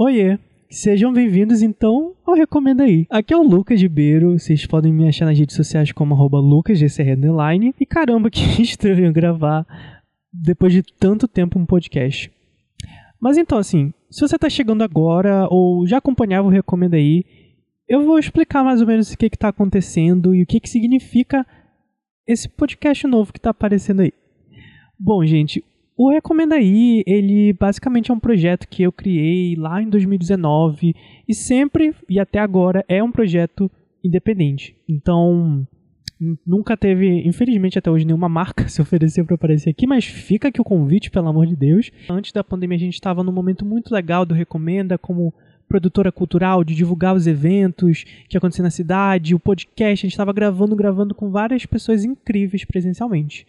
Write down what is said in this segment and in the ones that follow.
Oiê, sejam bem-vindos então ao Recomenda Aí. Aqui é o Lucas de Beiro, vocês podem me achar nas redes sociais como arroba. E caramba, que estranho gravar depois de tanto tempo um podcast. Mas então, assim, se você está chegando agora ou já acompanhava o Recomenda Aí, eu vou explicar mais ou menos o que está acontecendo e o que, que significa esse podcast novo que está aparecendo aí. Bom, gente, o Recomenda Aí, ele basicamente é um projeto que eu criei lá em 2019 e sempre e até agora é um projeto independente. Então, nunca teve, infelizmente até hoje, nenhuma marca se oferecer para aparecer aqui, mas fica aqui o convite, pelo amor de Deus. Antes da pandemia, a gente estava num momento muito legal do Recomenda, como produtora cultural, de divulgar os eventos que aconteciam na cidade, o podcast, a gente estava gravando, gravando com várias pessoas incríveis presencialmente.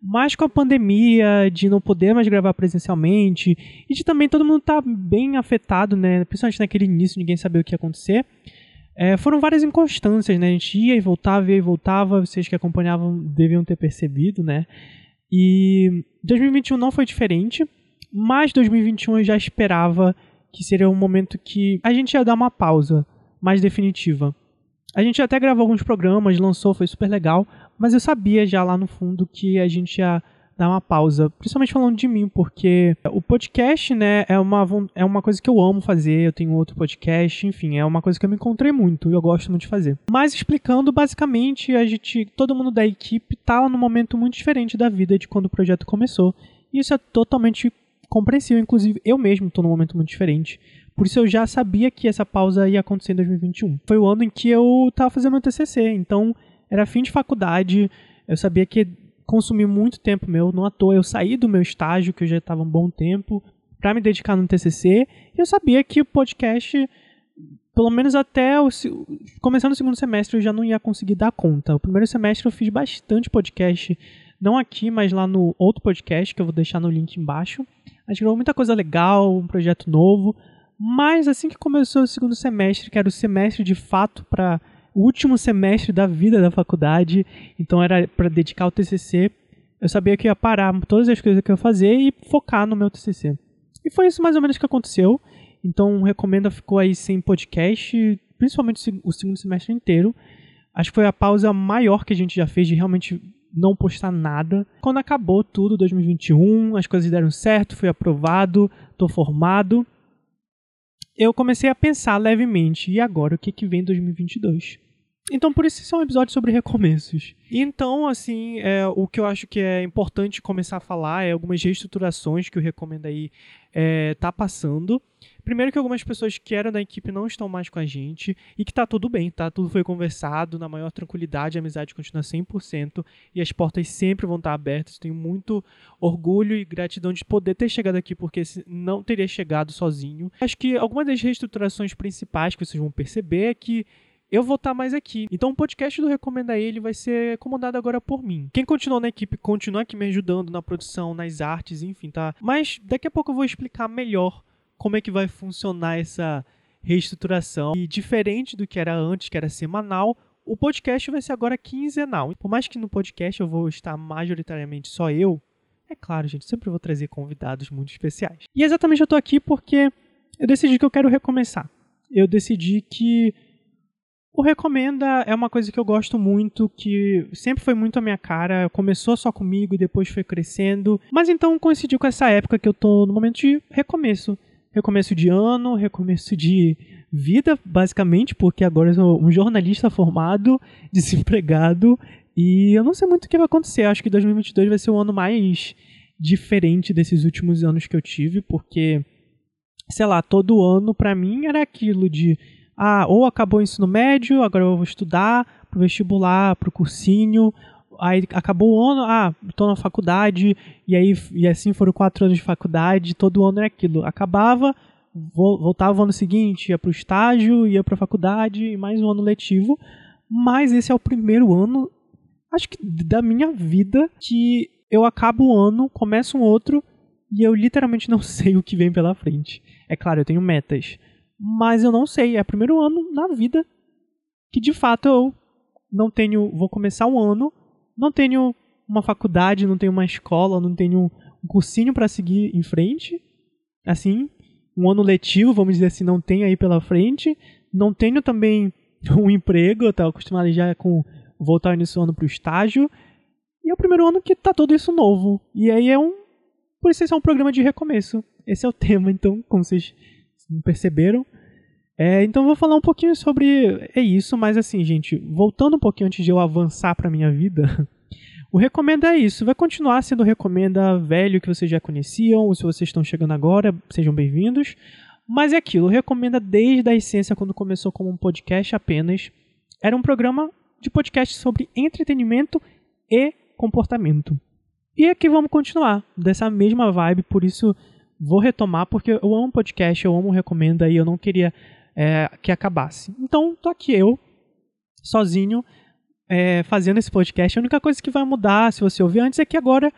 Mas com a pandemia, de não poder mais gravar presencialmente, e de também todo mundo estar tá bem afetado, né? Principalmente naquele início, ninguém sabia o que ia acontecer. É, foram várias inconstâncias, né? A gente ia e voltava, ia e voltava, vocês que acompanhavam deviam ter percebido, né? E 2021 não foi diferente, mas 2021 eu já esperava que seria um momento que a gente ia dar uma pausa mais definitiva. A gente até gravou alguns programas, lançou, foi super legal, mas eu sabia já lá no fundo que a gente ia dar uma pausa, principalmente falando de mim, porque o podcast, né, é uma, é uma coisa que eu amo fazer, eu tenho outro podcast, enfim, é uma coisa que eu me encontrei muito e eu gosto muito de fazer. Mas explicando, basicamente, a gente, todo mundo da equipe tá num momento muito diferente da vida de quando o projeto começou. E isso é totalmente compreensível, inclusive eu mesmo estou num momento muito diferente. Por isso eu já sabia que essa pausa ia acontecer em 2021. Foi o ano em que eu estava fazendo meu TCC, então era fim de faculdade, eu sabia que consumiu muito tempo meu, não à toa eu saí do meu estágio, que eu já estava um bom tempo, para me dedicar no TCC, e eu sabia que o podcast, pelo menos até o, começando o segundo semestre, eu já não ia conseguir dar conta. O primeiro semestre eu fiz bastante podcast, não aqui, mas lá no outro podcast, que eu vou deixar no link embaixo. A gente gravou muita coisa legal, um projeto novo, mas assim que começou o segundo semestre, que era o semestre de fato para o último semestre da vida da faculdade, então era para dedicar ao TCC. Eu sabia que ia parar todas as coisas que eu ia fazer e focar no meu TCC. E foi isso mais ou menos que aconteceu. Então, recomendo ficou aí sem podcast, principalmente o segundo semestre inteiro. Acho que foi a pausa maior que a gente já fez de realmente não postar nada. Quando acabou tudo, 2021, as coisas deram certo, fui aprovado, tô formado. Eu comecei a pensar levemente, e agora o que, que vem em 2022? Então, por isso, isso é um episódio sobre recomeços. Então, assim, é, o que eu acho que é importante começar a falar é algumas reestruturações que eu recomendo aí é, tá passando. Primeiro que algumas pessoas que eram da equipe não estão mais com a gente e que tá tudo bem, tá? Tudo foi conversado na maior tranquilidade, a amizade continua 100% e as portas sempre vão estar abertas. Tenho muito orgulho e gratidão de poder ter chegado aqui porque não teria chegado sozinho. Acho que algumas das reestruturações principais que vocês vão perceber é que eu vou estar mais aqui. Então o podcast do Recomenda Ele vai ser comandado agora por mim. Quem continuou na equipe continua aqui me ajudando na produção, nas artes, enfim, tá? Mas daqui a pouco eu vou explicar melhor como é que vai funcionar essa reestruturação. E diferente do que era antes, que era semanal, o podcast vai ser agora quinzenal. Por mais que no podcast eu vou estar majoritariamente só eu, é claro, gente, sempre vou trazer convidados muito especiais. E exatamente eu tô aqui porque eu decidi que eu quero recomeçar. Eu decidi que o Recomenda é uma coisa que eu gosto muito, que sempre foi muito a minha cara. Começou só comigo e depois foi crescendo. Mas então coincidiu com essa época que eu tô no momento de recomeço. Recomeço de ano, recomeço de vida, basicamente, porque agora eu sou um jornalista formado, desempregado, e eu não sei muito o que vai acontecer. Acho que 2022 vai ser o ano mais diferente desses últimos anos que eu tive, porque, sei lá, todo ano para mim era aquilo de ah, ou acabou o ensino médio, agora eu vou estudar pro vestibular, pro cursinho, aí acabou o ano, ah, estou na faculdade, e aí e assim foram quatro anos de faculdade, todo ano é aquilo. Acabava, voltava o ano seguinte, ia para o estágio, ia para a faculdade, e mais um ano letivo. Mas esse é o primeiro ano, acho que da minha vida, que eu acabo o ano, começo um outro, e eu literalmente não sei o que vem pela frente. É claro, eu tenho metas mas eu não sei. É o primeiro ano na vida que de fato eu não tenho. Vou começar um ano, não tenho uma faculdade, não tenho uma escola, não tenho um cursinho para seguir em frente. Assim, um ano letivo, vamos dizer assim, não tenho aí pela frente. Não tenho também um emprego, eu estava acostumado já com voltar nesse ano para o estágio. E é o primeiro ano que tá tudo isso novo. E aí é um. Por isso esse é um programa de recomeço. Esse é o tema, então, como vocês perceberam. É, então vou falar um pouquinho sobre é isso, mas assim, gente, voltando um pouquinho antes de eu avançar para minha vida, o recomenda é isso, vai continuar sendo o recomenda velho que vocês já conheciam, ou se vocês estão chegando agora, sejam bem-vindos. Mas é aquilo, recomenda desde a essência quando começou como um podcast apenas, era um programa de podcast sobre entretenimento e comportamento. E aqui vamos continuar dessa mesma vibe, por isso vou retomar, porque eu amo podcast, eu amo recomenda e eu não queria é, que acabasse. Então, tô aqui eu, sozinho, é, fazendo esse podcast. A única coisa que vai mudar, se você ouvir antes, é que agora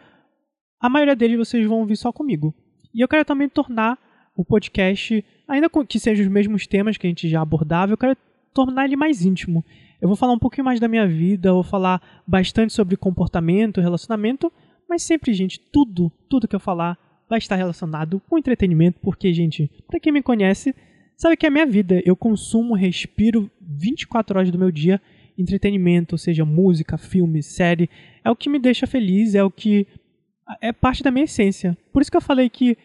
a maioria deles vocês vão ouvir só comigo. E eu quero também tornar o podcast, ainda que sejam os mesmos temas que a gente já abordava, eu quero tornar ele mais íntimo. Eu vou falar um pouquinho mais da minha vida, vou falar bastante sobre comportamento, relacionamento, mas sempre, gente, tudo, tudo que eu falar vai estar relacionado com entretenimento, porque, gente, para quem me conhece, sabe que é a minha vida. Eu consumo, respiro 24 horas do meu dia entretenimento, ou seja, música, filme, série. É o que me deixa feliz, é o que é parte da minha essência. Por isso que eu falei que,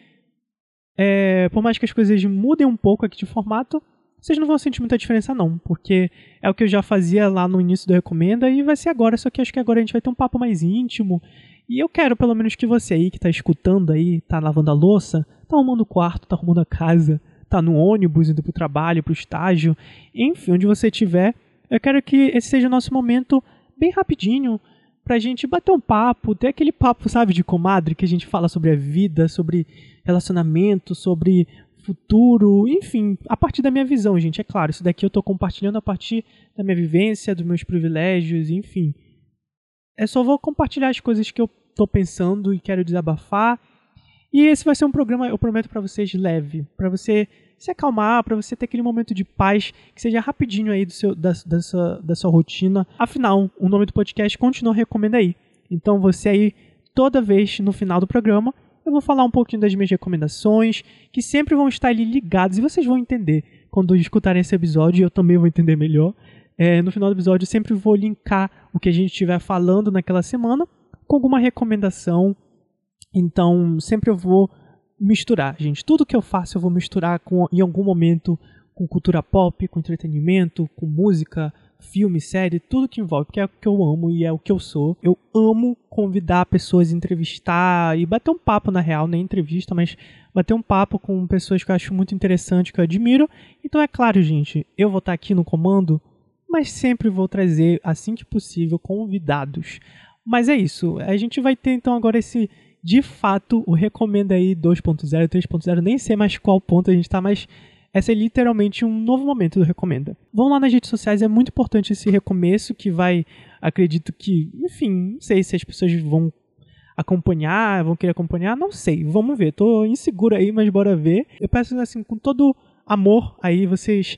é, por mais que as coisas mudem um pouco aqui de formato, vocês não vão sentir muita diferença não, porque é o que eu já fazia lá no início do Recomenda e vai ser agora, só que acho que agora a gente vai ter um papo mais íntimo. E eu quero pelo menos que você aí que está escutando aí, está lavando a louça, está arrumando o quarto, está arrumando a casa, está no ônibus indo para o trabalho, para o estágio, enfim, onde você estiver, eu quero que esse seja o nosso momento bem rapidinho pra gente bater um papo, ter aquele papo, sabe, de comadre que a gente fala sobre a vida, sobre relacionamento, sobre futuro, enfim, a partir da minha visão, gente. É claro, isso daqui eu estou compartilhando a partir da minha vivência, dos meus privilégios, enfim. É só vou compartilhar as coisas que eu estou pensando e quero desabafar. E esse vai ser um programa, eu prometo para vocês, leve, para você se acalmar, para você ter aquele momento de paz que seja rapidinho aí do seu, da, da, sua, da sua rotina. Afinal, o nome do podcast continua recomenda aí. Então você aí, toda vez no final do programa, eu vou falar um pouquinho das minhas recomendações, que sempre vão estar ali ligados e vocês vão entender quando escutarem esse episódio, eu também vou entender melhor. É, no final do episódio, eu sempre vou linkar o que a gente estiver falando naquela semana com alguma recomendação. Então, sempre eu vou misturar, gente. Tudo que eu faço eu vou misturar com, em algum momento com cultura pop, com entretenimento, com música, filme, série, tudo que envolve, porque é o que eu amo e é o que eu sou. Eu amo convidar pessoas, entrevistar e bater um papo na real, nem entrevista, mas bater um papo com pessoas que eu acho muito interessante, que eu admiro. Então é claro, gente, eu vou estar aqui no comando, mas sempre vou trazer, assim que possível, convidados. Mas é isso, a gente vai ter então agora esse de fato o recomenda aí 2.0, 3.0, nem sei mais qual ponto a gente está, mas essa é literalmente um novo momento do Recomenda. Vão lá nas redes sociais, é muito importante esse recomeço que vai, acredito que, enfim, não sei se as pessoas vão acompanhar, vão querer acompanhar, não sei, vamos ver. Tô inseguro aí, mas bora ver. Eu peço assim, com todo amor aí, vocês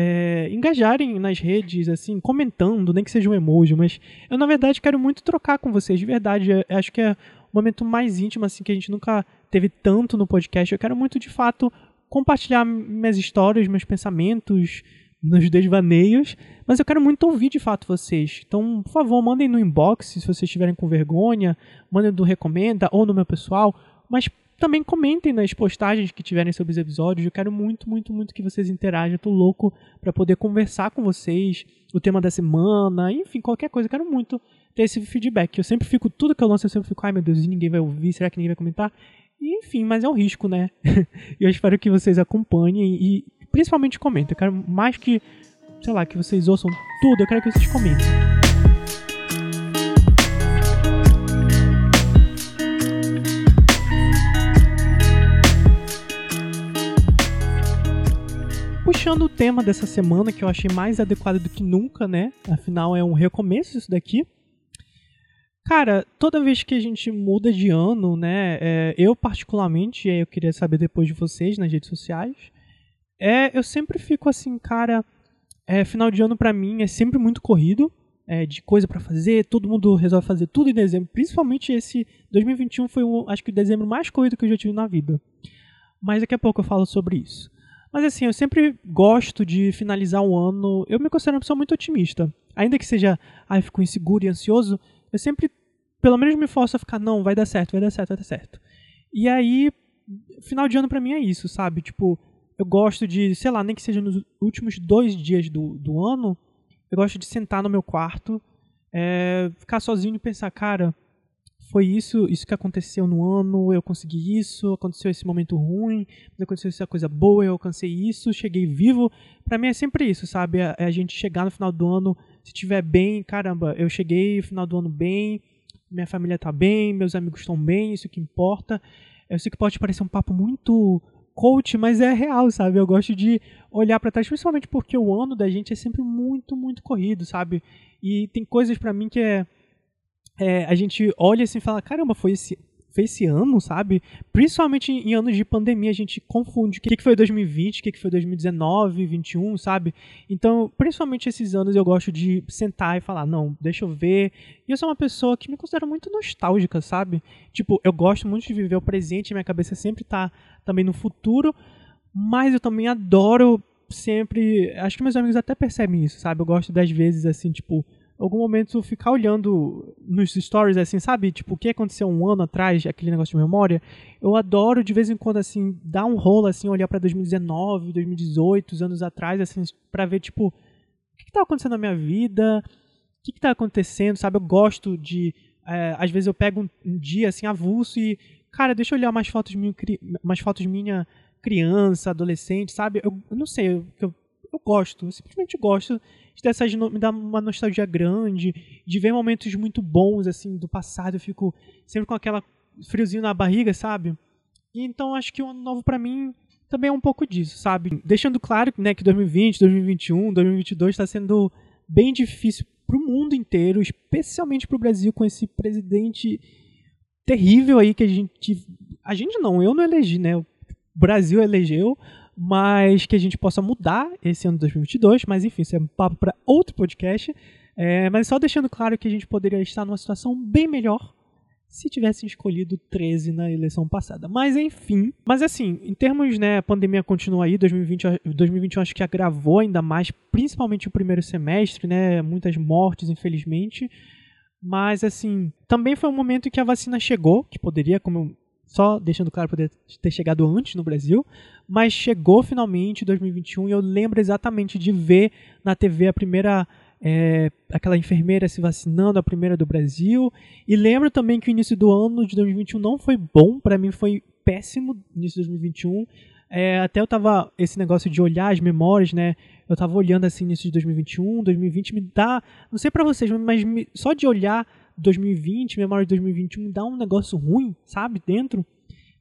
é, engajarem nas redes, assim, comentando, nem que seja um emoji, mas eu na verdade quero muito trocar com vocês, de verdade. Eu acho que é o momento mais íntimo, assim, que a gente nunca teve tanto no podcast. Eu quero muito, de fato, compartilhar minhas histórias, meus pensamentos, meus desvaneios, mas eu quero muito ouvir de fato vocês. Então, por favor, mandem no inbox se vocês estiverem com vergonha, mandem no Recomenda ou no meu pessoal, mas também comentem nas postagens que tiverem sobre os episódios. Eu quero muito, muito, muito que vocês interajam. Eu tô louco para poder conversar com vocês, o tema da semana, enfim, qualquer coisa. Eu quero muito ter esse feedback. Eu sempre fico, tudo que eu lanço, eu sempre fico, ai meu Deus, e ninguém vai ouvir, será que ninguém vai comentar? enfim, mas é um risco, né? e eu espero que vocês acompanhem e principalmente comentem. Eu quero mais que, sei lá, que vocês ouçam tudo, eu quero que vocês comentem. Puxando o tema dessa semana, que eu achei mais adequado do que nunca, né? Afinal, é um recomeço isso daqui. Cara, toda vez que a gente muda de ano, né, é, eu particularmente, e eu queria saber depois de vocês nas redes sociais, é, eu sempre fico assim, cara, é, final de ano para mim é sempre muito corrido, é, de coisa para fazer, todo mundo resolve fazer tudo em dezembro, principalmente esse 2021 foi, o, acho que o dezembro mais corrido que eu já tive na vida. mas daqui a pouco eu falo sobre isso. Mas assim, eu sempre gosto de finalizar o ano. Eu me considero uma pessoa muito otimista. Ainda que seja, ai, fico inseguro e ansioso, eu sempre, pelo menos, me forço a ficar, não, vai dar certo, vai dar certo, vai dar certo. E aí, final de ano para mim é isso, sabe? Tipo, eu gosto de, sei lá, nem que seja nos últimos dois dias do, do ano, eu gosto de sentar no meu quarto, é, ficar sozinho e pensar, cara, foi isso, isso que aconteceu no ano, eu consegui isso, aconteceu esse momento ruim, aconteceu essa coisa boa, eu alcancei isso, cheguei vivo. Para mim é sempre isso, sabe? É a gente chegar no final do ano, se tiver bem, caramba, eu cheguei no final do ano bem, minha família tá bem, meus amigos estão bem, isso que importa. Eu sei que pode parecer um papo muito coach, mas é real, sabe? Eu gosto de olhar para trás, principalmente porque o ano da gente é sempre muito, muito corrido, sabe? E tem coisas para mim que é é, a gente olha assim e fala, caramba, foi esse, foi esse ano, sabe? Principalmente em, anos de pandemia, a gente confunde o que, que foi 2020, o que, que foi 2019, 2021, sabe? Então, principalmente esses anos eu gosto de sentar e falar, não, deixa eu ver. E eu sou uma pessoa que me considero muito nostálgica, sabe? Tipo, eu gosto muito de viver o presente, minha cabeça sempre tá também no futuro, mas eu também adoro sempre. Acho que meus amigos até percebem isso, sabe? Eu gosto das vezes assim, tipo algum momento ficar olhando nos stories, assim, sabe? Tipo, o que aconteceu um ano atrás, aquele negócio de memória. Eu adoro, de vez em quando, assim, dar um rolo, assim, olhar para 2019, 2018, os anos atrás, assim, pra ver, tipo, o que, que tá acontecendo na minha vida? O que, que tá acontecendo, sabe? Eu gosto de. É, às vezes eu pego um, um, dia, assim, avulso e. Cara, deixa eu olhar mais fotos minha, mais fotos minha criança, adolescente, sabe? Eu, eu não sei, eu, eu, eu gosto, eu simplesmente gosto dessas me dá uma nostalgia grande, de ver momentos muito bons assim do passado, eu fico sempre com aquela friozinho na barriga, sabe? Então acho que o ano novo para mim também é um pouco disso, sabe? Deixando claro, né, que 2020, 2021, 2022 está sendo bem difícil para o mundo inteiro, especialmente para o Brasil com esse presidente terrível aí que a gente a gente não, eu não elegi, né? O Brasil elegeu, mas que a gente possa mudar esse ano de 2022. Mas enfim, isso é um papo para outro podcast. É, mas só deixando claro que a gente poderia estar numa situação bem melhor se tivesse escolhido 13 na eleição passada. Mas enfim, mas assim, em termos, né, a pandemia continua aí, 2020, 2021 acho que agravou ainda mais, principalmente o primeiro semestre, né, muitas mortes, infelizmente. Mas assim, também foi um momento em que a vacina chegou, que poderia, como só deixando claro, poder ter chegado antes no Brasil, mas chegou finalmente em 2021 e eu lembro exatamente de ver na TV a primeira é, aquela enfermeira se vacinando, a primeira do Brasil. E lembro também que o início do ano de 2021 não foi bom, para mim foi péssimo início de 2021. É, até eu tava, esse negócio de olhar as memórias, né? Eu tava olhando assim início de 2021, 2020 me dá, não sei para vocês, mas me, só de olhar 2020, memória de 2021, me dá um negócio ruim, sabe, dentro.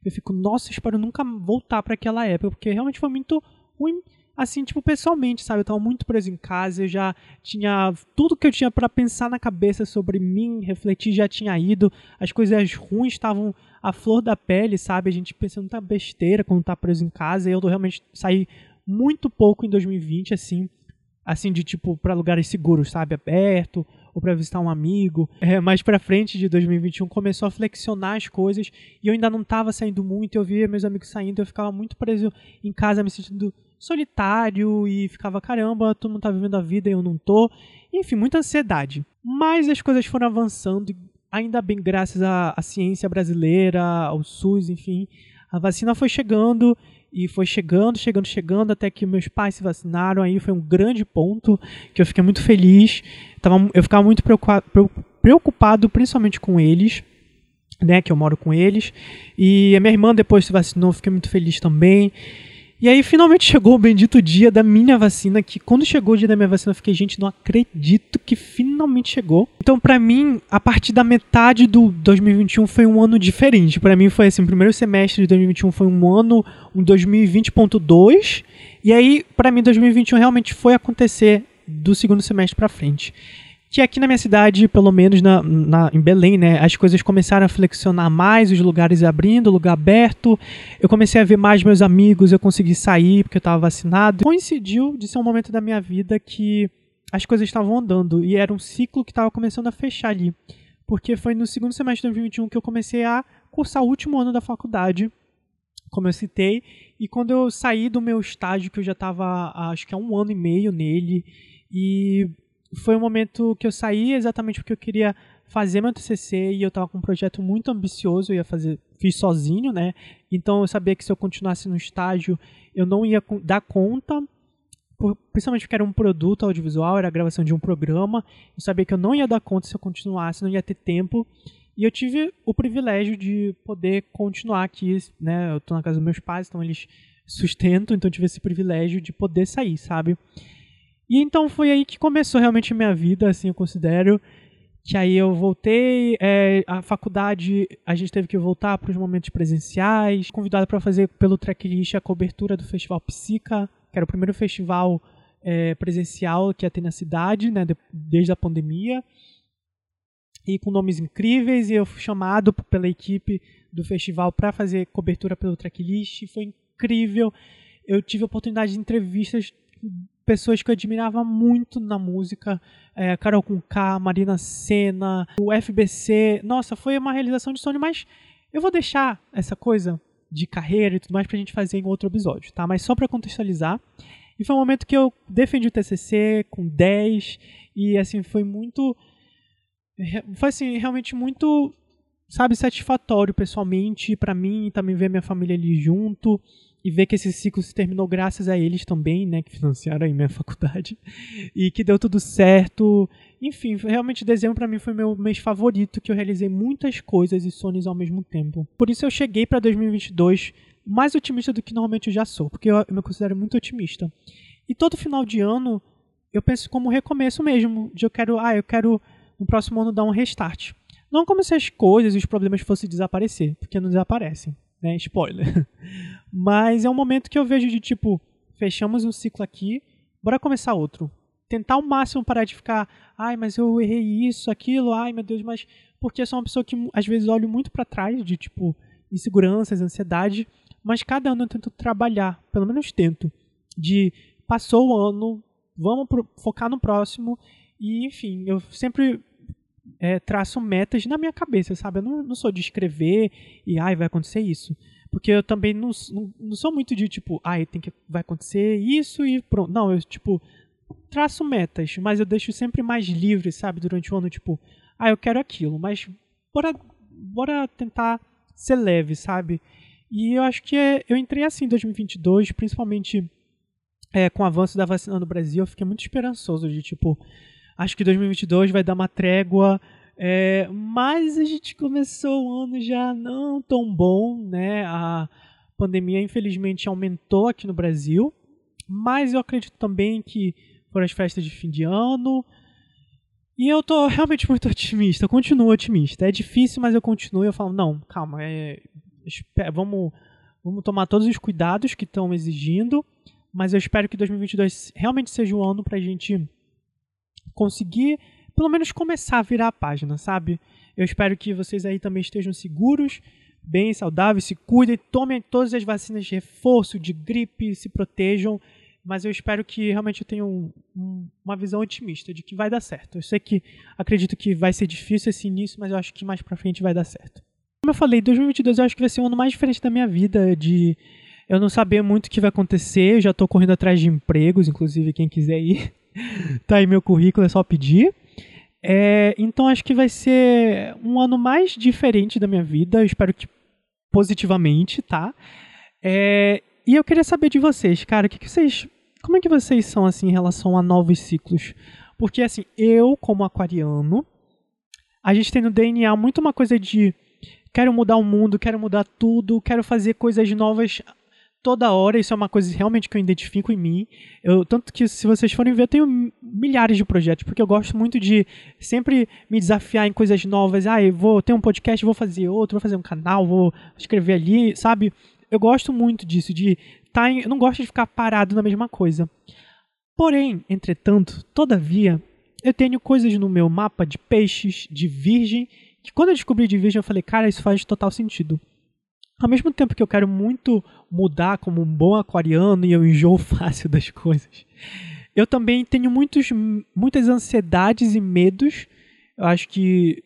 Eu fico, nossa, espero nunca voltar para aquela época, porque realmente foi muito ruim, assim, tipo, pessoalmente, sabe? Eu tava muito preso em casa, eu já tinha tudo que eu tinha para pensar na cabeça sobre mim, refletir, já tinha ido, as coisas ruins estavam à flor da pele, sabe? A gente pensando tá besteira quando tá preso em casa, e eu realmente saí muito pouco em 2020, assim, assim, de tipo, para lugares seguros, sabe? Aberto, ou para visitar um amigo. É, mais para frente de 2021 começou a flexionar as coisas e eu ainda não estava saindo muito, eu via meus amigos saindo, eu ficava muito preso em casa, me sentindo solitário e ficava, caramba, todo mundo tá vivendo a vida e eu não tô. Enfim, muita ansiedade. Mas as coisas foram avançando, ainda bem graças à, à ciência brasileira, ao SUS, enfim. A vacina foi chegando e foi chegando, chegando, chegando, até que meus pais se vacinaram. Aí foi um grande ponto que eu fiquei muito feliz. Tava, eu ficava muito preocupado, principalmente com eles, né? Que eu moro com eles. E a minha irmã depois se vacinou, fiquei muito feliz também. E aí finalmente chegou o bendito dia da minha vacina, que quando chegou o dia da minha vacina eu fiquei, gente, não acredito que finalmente chegou. Então para mim, a partir da metade do 2021 foi um ano diferente. Para mim foi assim, o primeiro semestre de 2021 foi um ano, um 2020.2, e aí para mim 2021 realmente foi acontecer do segundo semestre para frente que aqui na minha cidade, pelo menos na, na, em Belém, né, as coisas começaram a flexionar mais, os lugares abrindo, lugar aberto. Eu comecei a ver mais meus amigos, eu consegui sair porque eu estava vacinado. Coincidiu de ser um momento da minha vida que as coisas estavam andando e era um ciclo que estava começando a fechar ali. Porque foi no segundo semestre de 2021 que eu comecei a cursar o último ano da faculdade. como eu citei. E quando eu saí do meu estágio, que eu já estava, acho que há um ano e meio nele, e foi um momento que eu saí exatamente porque eu queria fazer meu TCC e eu estava com um projeto muito ambicioso, eu ia fazer, fiz sozinho, né? Então eu sabia que se eu continuasse no estágio, eu não ia dar conta, principalmente porque era um produto audiovisual, era a gravação de um programa, eu sabia que eu não ia dar conta se eu continuasse, não ia ter tempo. E eu tive o privilégio de poder continuar aqui, né? Eu tô na casa dos meus pais, então eles sustentam, então eu tive esse privilégio de poder sair, sabe? E então foi aí que começou realmente minha vida, assim, eu considero. Que aí eu voltei, é, a faculdade a gente teve que voltar para os momentos presenciais, convidado para fazer pelo Tracklist a cobertura do Festival Psica, que era o primeiro festival é, presencial que ia ter na cidade, né, desde a pandemia e com nomes incríveis, e eu fui chamado pela equipe do festival para fazer cobertura pelo tracklist, foi incrível. Eu tive a oportunidade de entrevistas pessoas que eu admirava muito na música, é, Carol K, Marina Senna, o FBC. Nossa, foi uma realização de sonho, mas eu vou deixar essa coisa de carreira e tudo mais pra gente fazer em outro episódio, tá? Mas só para contextualizar. E foi um momento que eu defendi o TCC com 10 e assim foi muito foi assim, realmente muito, sabe, satisfatório pessoalmente para mim, também ver minha família ali junto e ver que esse ciclo se terminou graças a eles também, né, que financiaram aí minha faculdade e que deu tudo certo. Enfim, realmente dezembro para mim foi meu mês favorito, que eu realizei muitas coisas e sonhos ao mesmo tempo. Por isso eu cheguei para 2022 mais otimista do que normalmente eu já sou, porque eu, me considero muito otimista. E todo final de ano eu penso como recomeço mesmo, de eu quero, ah, eu quero no próximo ano dar um restart. Não como se as coisas e os problemas fossem desaparecer, porque não desaparecem, né? Spoiler. Mas é um momento que eu vejo de tipo, fechamos um ciclo aqui, bora começar outro. Tentar ao máximo parar de ficar, ai, mas eu errei isso, aquilo, ai meu Deus, mas. Porque eu sou uma pessoa que às vezes olho muito para trás de tipo inseguranças, ansiedade, mas cada ano eu tento trabalhar, pelo menos tento, de passou o ano, vamos pro, focar no próximo e enfim, eu sempre é, traço metas na minha cabeça, sabe? Eu não, não sou de escrever e, ai, vai acontecer isso. Porque eu também não, não, não sou muito de, tipo, ai, tem que, vai acontecer isso e pronto. Não, eu, tipo, traço metas, mas eu deixo sempre mais livre, sabe? Durante o ano, tipo, ah, eu quero aquilo, mas bora, bora tentar ser leve, sabe? E eu acho que é, eu entrei assim em 2022, principalmente é, com o avanço da vacina no Brasil, eu fiquei muito esperançoso de, tipo, acho que 2022 vai dar uma trégua. É, mas a gente começou o ano já não tão bom, né? A pandemia infelizmente aumentou aqui no Brasil, mas eu acredito também que foram as festas de fim de ano. E eu tô realmente muito otimista, eu continuo otimista. É difícil, mas eu continuo eu falo, não, calma, é, vamos, vamos tomar todos os cuidados que estão exigindo, mas eu espero que 2022 realmente seja um ano pra gente conseguir pelo menos começar a virar a página, sabe? Eu espero que vocês aí também estejam seguros, bem saudáveis, se cuidem, tomem todas as vacinas de reforço, de gripe, se protejam. Mas eu espero que realmente eu tenha um, um, uma visão otimista de que vai dar certo. Eu sei que acredito que vai ser difícil esse início, mas eu acho que mais pra frente vai dar certo. Como eu falei, 2022 eu acho que vai ser o ano mais diferente da minha vida, de eu não saber muito o que vai acontecer, eu já estou correndo atrás de empregos, inclusive quem quiser ir tá aí meu currículo, é só pedir. É, então acho que vai ser um ano mais diferente da minha vida, eu espero que positivamente, tá? É, e eu queria saber de vocês, cara, que, que vocês, como é que vocês são assim em relação a novos ciclos? Porque assim, eu como aquariano, a gente tem no DNA muito uma coisa de quero mudar o mundo, quero mudar tudo, quero fazer coisas novas toda hora, isso é uma coisa realmente que eu identifico em mim. Eu, tanto que, se vocês forem ver, eu tenho milhares de projetos, porque eu gosto muito de sempre me desafiar em coisas novas. Ah, eu vou ter um podcast, vou fazer outro, vou fazer um canal, vou escrever ali, sabe? Eu gosto muito disso, de tá em, eu não gosto de ficar parado na mesma coisa. Porém, entretanto, todavia, eu tenho coisas no meu mapa de peixes, de virgem, que quando eu descobri de virgem eu falei, cara, isso faz total sentido ao mesmo tempo que eu quero muito mudar como um bom aquariano e eu enjoo fácil das coisas, eu também tenho muitos, muitas ansiedades e medos. Eu acho que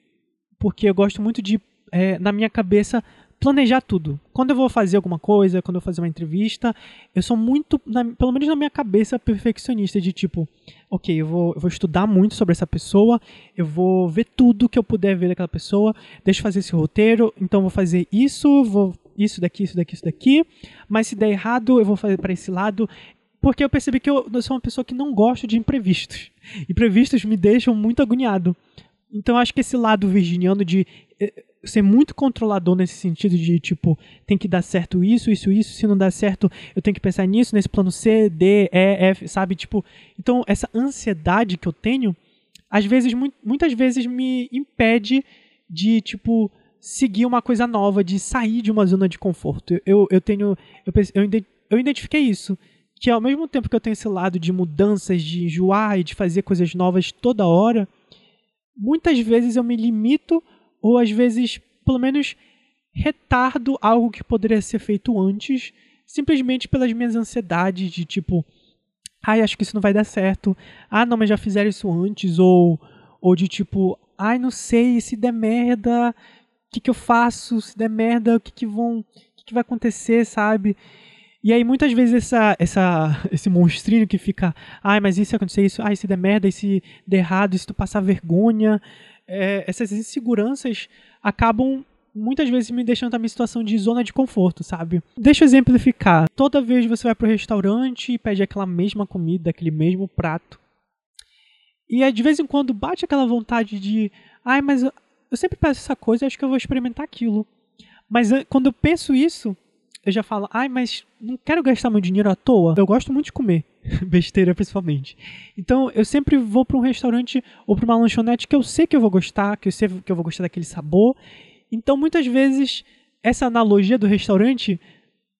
porque eu gosto muito de, é, na minha cabeça, planejar tudo. Quando eu vou fazer alguma coisa, quando eu vou fazer uma entrevista, eu sou muito, na, pelo menos na minha cabeça, perfeccionista de tipo, ok, eu vou, eu vou estudar muito sobre essa pessoa, eu vou ver tudo que eu puder ver daquela pessoa, deixa eu fazer esse roteiro, então vou fazer isso, vou isso daqui, isso daqui, isso daqui, mas se der errado, eu vou fazer para esse lado, porque eu percebi que eu, eu sou uma pessoa que não gosta de imprevistos. Imprevistos me deixam muito agoniado. Então acho que esse lado virginiano de eh, ser muito controlador nesse sentido de tipo, tem que dar certo isso, isso, isso, se não dá certo, eu tenho que pensar nisso, nesse plano C, D, E, F, sabe? Tipo, então essa ansiedade que eu tenho, às vezes, muitas vezes me impede de, tipo, seguir uma coisa nova, de sair de uma zona de conforto. Eu, eu tenho, eu, eu, identifiquei isso, que ao mesmo tempo que eu tenho esse lado de mudanças, de enjoar e de fazer coisas novas toda hora, muitas vezes eu me limito ou às vezes, pelo menos, retardo algo que poderia ser feito antes, simplesmente pelas minhas ansiedades de tipo, ai, acho que isso não vai dar certo. Ah, não, mas já fizeram isso antes ou ou de tipo, ai, não sei, se der merda, que que eu faço? Se der merda, o que que vão, o que que vai acontecer, sabe? E aí muitas vezes essa, essa, esse monstrinho que fica, ai, mas isso acontecer isso, ai, se der merda, e se der errado, e se tu passar vergonha, é, essas inseguranças acabam muitas vezes me deixando também em situação de zona de conforto, sabe? Deixa eu exemplificar. Toda vez você vai pro restaurante e pede aquela mesma comida, aquele mesmo prato. E de vez em quando bate aquela vontade de, ai, mas eu, sempre peço essa coisa, acho que eu vou experimentar aquilo. Mas quando eu penso isso, eu já falo, ai, mas não quero gastar meu dinheiro à toa. Eu gosto muito de comer. besteira principalmente. Então eu sempre vou para um restaurante ou para uma lanchonete que eu sei que eu vou gostar, que eu sei que eu vou gostar daquele sabor. Então muitas vezes essa analogia do restaurante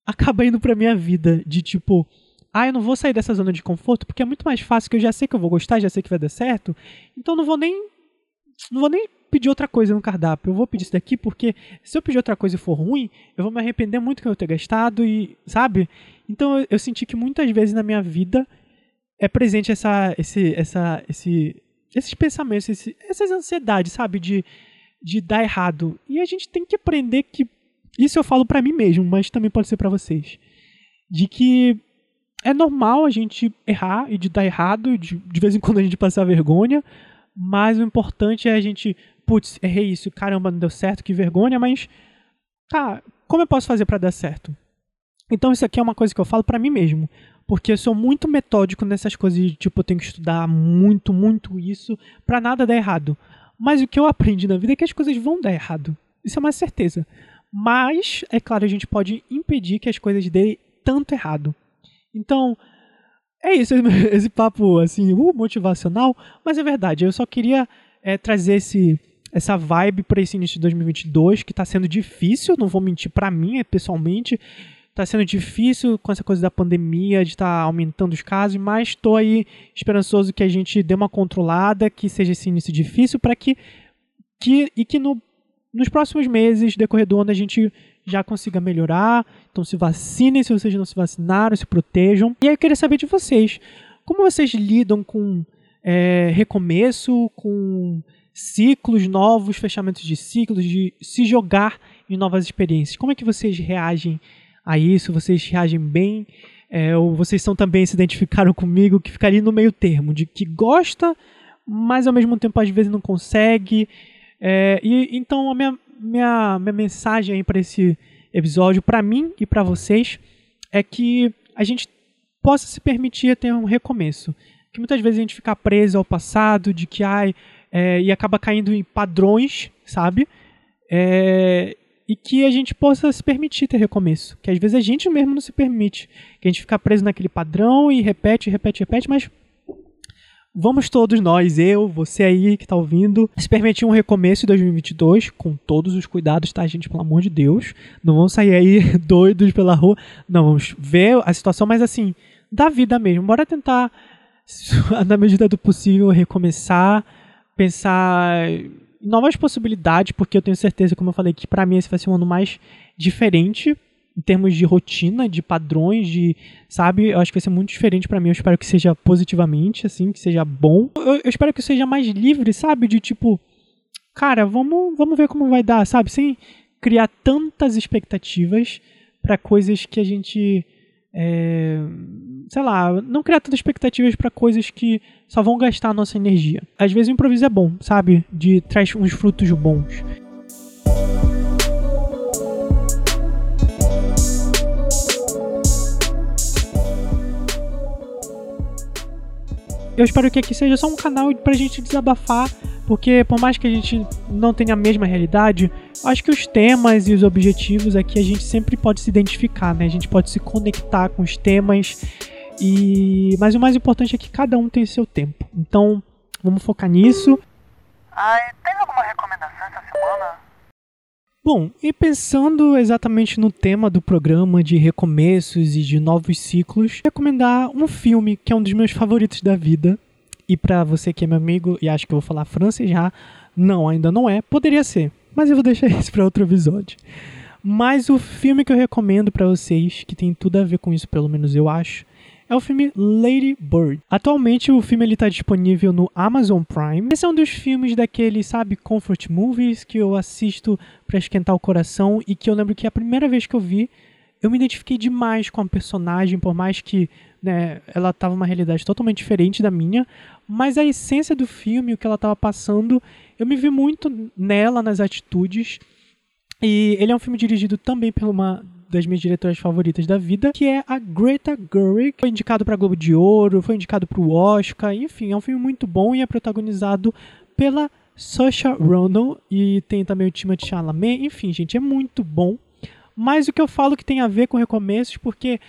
acaba indo para minha vida de tipo, ah, eu não vou sair dessa zona de conforto porque é muito mais fácil que eu já sei que eu vou gostar, já sei que vai dar certo. Então não vou nem não vou nem pedir outra coisa no cardápio. Eu vou pedir isso daqui porque se eu pedir outra coisa e for ruim, eu vou me arrepender muito que eu ter gastado e, sabe? Então eu, eu, senti que muitas vezes na minha vida é presente essa, esse, essa, esse, esses pensamentos, esse, essas ansiedades, sabe? De, de dar errado. E a gente tem que aprender que. Isso eu falo para mim mesmo, mas também pode ser para vocês. De que é normal a gente errar e de dar errado, de, de vez em quando a gente passar vergonha, mas o importante é a gente putz, errei isso, caramba, não deu certo, que vergonha, mas tá, como eu posso fazer para dar certo? Então isso aqui é uma coisa que eu falo para mim mesmo, porque eu sou muito metódico nessas coisas de tipo eu tenho que estudar muito, muito isso para nada dar errado. Mas o que eu aprendi na vida é que as coisas vão dar errado. Isso é uma certeza. Mas, é claro, a gente pode impedir que as coisas dêem tanto errado. Então, é isso, esse papo assim, uh, motivacional, mas é verdade. Eu só queria é, trazer esse, essa vibe para esse início de 2022 que está sendo difícil, não vou mentir para mim, pessoalmente, está sendo difícil com essa coisa da pandemia, de estar tá aumentando os casos, mas estou aí esperançoso que a gente dê uma controlada, que seja esse início difícil para que, que e que no, nos próximos meses, decorrer do ano, a gente já consiga melhorar. Então se vacinem se vocês não se vacinaram, se protejam. E aí eu queria saber de vocês, como vocês lidam com é, recomeço, com ciclos novos, fechamentos de ciclos, de se jogar em novas experiências. Como é que vocês reagem a isso? Vocês reagem bem? É, ou vocês são também se identificaram comigo que ficaria no meio termo, de que gosta, mas ao mesmo tempo às vezes não consegue. É, e então a minha, minha, minha mensagem para esse episódio, para mim e para vocês, é que a gente possa se permitir ter um recomeço. Que muitas vezes a gente fica preso ao passado, de que ai, é, e acaba caindo em padrões, sabe? É, e que a gente possa se permitir ter recomeço. Que às vezes a gente mesmo não se permite. Que a gente fica preso naquele padrão e repete, repete, repete, mas vamos todos nós, eu, você aí que está ouvindo, se permitir um recomeço em 2022 com todos os cuidados, tá, gente? Pelo amor de Deus. Não vamos sair aí doidos pela rua. Não, vamos ver a situação, mas assim, da vida mesmo. Bora tentar, na medida do possível, recomeçar pensar novas possibilidades, porque eu tenho certeza, como eu falei, que para mim esse vai ser um ano mais diferente em termos de rotina, de padrões, de, sabe, eu acho que vai ser muito diferente para mim. Eu espero que seja positivamente, assim, que seja bom. Eu, eu, espero que seja mais livre, sabe, de tipo, cara, vamos, vamos ver como vai dar, sabe, sem criar tantas expectativas para coisas que a gente é, sei lá, não criar tantas expectativas para coisas que só vão gastar a nossa energia. Às vezes o improviso é bom, sabe? De traz uns frutos bons. Eu espero que aqui seja só um canal pra gente desabafar, porque por mais que a gente não tenha a mesma realidade, acho que os temas e os objetivos aqui a gente sempre pode se identificar, né? A gente pode se conectar com os temas e mas o mais importante é que cada um tem seu tempo. Então, vamos focar nisso. Ai, tem alguma recomendação essa semana? Bom, e pensando exatamente no tema do programa de recomeços e de novos ciclos, recomendar um filme que é um dos meus favoritos da vida. E para você que é meu amigo e acha que eu vou falar francês já, não, ainda não é, poderia ser, mas eu vou deixar isso para outro episódio. Mas o filme que eu recomendo para vocês, que tem tudo a ver com isso, pelo menos eu acho, é o filme Lady Bird. Atualmente o filme está disponível no Amazon Prime. Esse é um dos filmes daqueles, sabe, comfort movies que eu assisto para esquentar o coração e que eu lembro que a primeira vez que eu vi, eu me identifiquei demais com a personagem, por mais que né, ela tava uma realidade totalmente diferente da minha, mas a essência do filme, o que ela estava passando, eu me vi muito nela, nas atitudes. E ele é um filme dirigido também por uma das minhas diretoras favoritas da vida, que é a Greta Gerwig. Foi indicado para Globo de Ouro, foi indicado para o Oscar, enfim, é um filme muito bom e é protagonizado pela Saoirse Ronan e tem também o Timothée Chalamet. Enfim, gente, é muito bom. Mas o que eu falo que tem a ver com recomeços, porque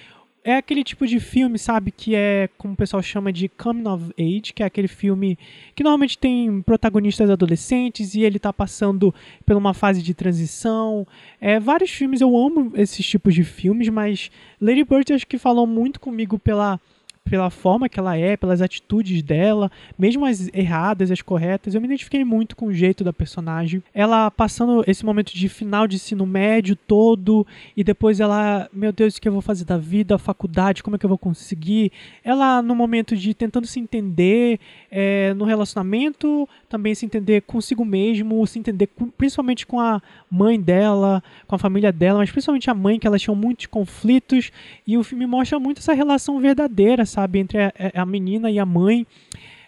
é aquele tipo de filme, sabe, que é como o pessoal chama de coming of age, que é aquele filme que normalmente tem protagonistas adolescentes e ele tá passando por uma fase de transição. É, vários filmes eu amo esses tipos de filmes, mas Lady Bird acho que falou muito comigo pela pela forma que ela é, pelas atitudes dela, mesmo as erradas, as corretas, eu me identifiquei muito com o jeito da personagem. Ela passando esse momento de final de ensino médio todo e depois ela, meu Deus, o que eu vou fazer da vida, a faculdade, como é que eu vou conseguir? Ela no momento de tentando se entender é, no relacionamento, também se entender consigo mesmo, se entender com, principalmente com a mãe dela, com a família dela, mas principalmente a mãe, que elas tinham muitos conflitos e o filme mostra muito essa relação verdadeira, sabe, entre a, a menina e a mãe,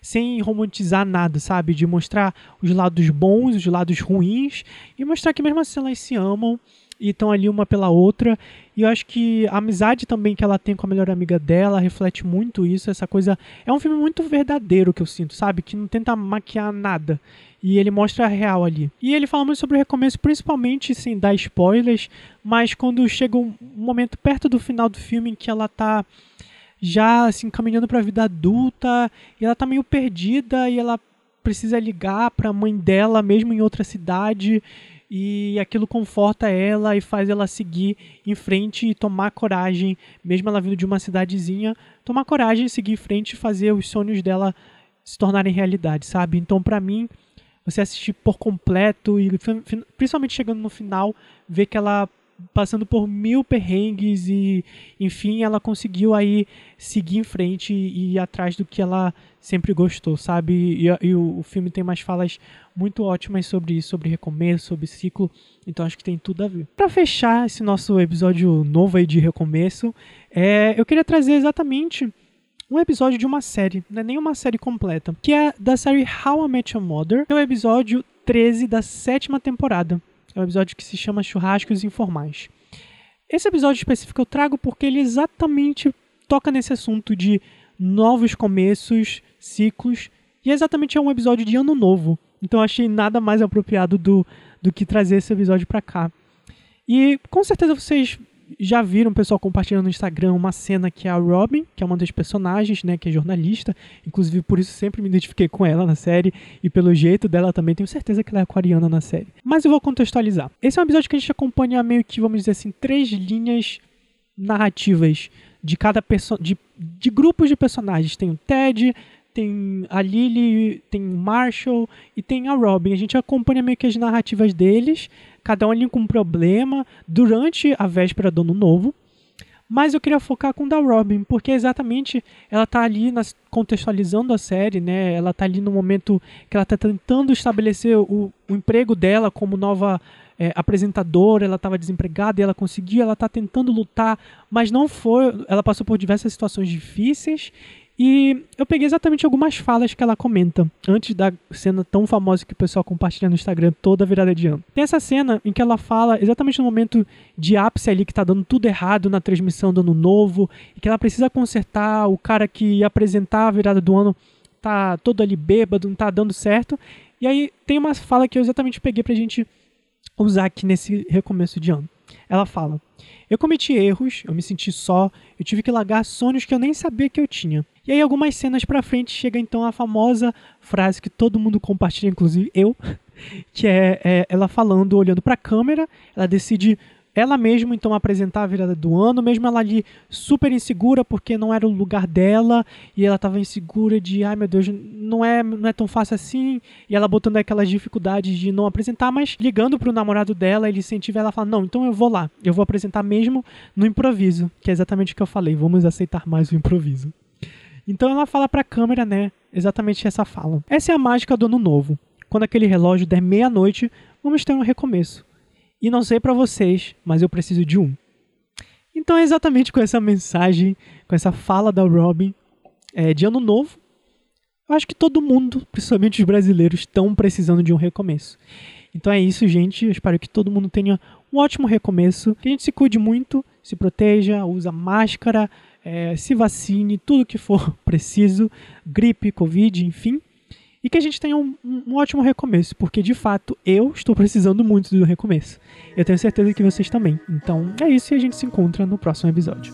sem romantizar nada, sabe, de mostrar os lados bons, os lados ruins e mostrar que mesmo assim elas se amam e estão ali uma pela outra. E eu acho que a amizade também que ela tem com a melhor amiga dela reflete muito isso. Essa coisa. É um filme muito verdadeiro que eu sinto, sabe? Que não tenta maquiar nada. E ele mostra a real ali. E ele fala muito sobre o recomeço, principalmente sem dar spoilers, mas quando chega um momento perto do final do filme em que ela tá já assim caminhando para a vida adulta e ela tá meio perdida e ela precisa ligar para a mãe dela mesmo em outra cidade e aquilo conforta ela e faz ela seguir em frente e tomar coragem, mesmo ela vindo de uma cidadezinha, tomar coragem, seguir em frente e fazer os sonhos dela se tornarem realidade, sabe? Então, para mim, você assistir por completo e principalmente chegando no final, ver que ela passando por mil perrengues e enfim ela conseguiu aí seguir em frente e ir atrás do que ela sempre gostou sabe e, e o, o, filme tem mais falas muito ótimas sobre isso sobre recomeço sobre ciclo então acho que tem tudo a ver para fechar esse nosso episódio novo aí de recomeço é, eu queria trazer exatamente um episódio de uma série, não é nem uma série completa, que é da série How I Met Your Mother, é o episódio 13 da sétima temporada. É um episódio que se chama Churrascos Informais. Esse episódio específico eu trago porque ele exatamente toca nesse assunto de novos começos, ciclos, e exatamente é um episódio de ano novo. Então achei nada mais apropriado do, do que trazer esse episódio para cá. E com certeza vocês já viram o pessoal compartilhando no Instagram uma cena que é a Robin, que é uma das personagens, né, que é jornalista, inclusive por isso sempre me identifiquei com ela na série e pelo jeito dela também tenho certeza que ela é aquariana na série. Mas eu vou contextualizar. Esse é um episódio que a gente acompanha meio que, vamos dizer assim, três linhas narrativas de cada de, de grupos de personagens. Tem o Ted, tem a Lily, tem o Marshall e tem a Robin. A gente acompanha meio que as narrativas deles cada um ali com um problema durante a véspera do ano novo. Mas eu queria focar com da Robin, porque exatamente ela tá ali nas, contextualizando a série, né? Ela tá ali no momento que ela tá tentando estabelecer o, o emprego dela como nova é, apresentadora, ela estava desempregada e ela conseguiu, ela está tentando lutar, mas não foi. Ela passou por diversas situações difíceis e eu peguei exatamente algumas falas que ela comenta antes da cena tão famosa que o pessoal compartilha no Instagram toda virada de ano. Tem essa cena em que ela fala exatamente no momento de ápice ali que tá dando tudo errado na transmissão do ano novo e que ela precisa consertar, o cara que ia apresentar a virada do ano tá todo ali bêbado, não tá dando certo. E aí tem uma fala que eu exatamente peguei pra gente usar aqui nesse recomeço de ano. Ela fala: Eu cometi erros, eu me senti só, eu tive que largar sonhos que eu nem sabia que eu tinha. E aí, algumas cenas pra frente, chega então a famosa frase que todo mundo compartilha, inclusive eu, que é, é ela falando, olhando pra câmera, ela decide ela mesma então apresentar a virada do ano, mesmo ela ali super insegura porque não era o lugar dela e ela estava insegura de, ai meu Deus, não é, não é tão fácil assim, e ela botando aquelas dificuldades de não apresentar, mas ligando pro namorado dela, ele incentiva ela a falar: "Não, então eu vou lá, eu vou apresentar mesmo no improviso", que é exatamente o que eu falei, vamos aceitar mais o improviso. Então ela fala para a câmera, né, exatamente essa fala. Essa é a mágica do ano novo. Quando aquele relógio der meia-noite, vamos ter um recomeço. E não sei para vocês, mas eu preciso de um. Então é exatamente com essa mensagem, com essa fala da Robin é, de ano novo, eu acho que todo mundo, principalmente os brasileiros, estão precisando de um recomeço. Então é isso, gente. Eu espero que todo mundo tenha um ótimo recomeço. Que a gente se cuide muito, se proteja, usa máscara, é, se vacine, tudo que for preciso, gripe, covid, enfim e que a gente tenha um, um, ótimo recomeço, porque de fato eu estou precisando muito do recomeço. Eu tenho certeza que vocês também. Então é isso e a gente se encontra no próximo episódio.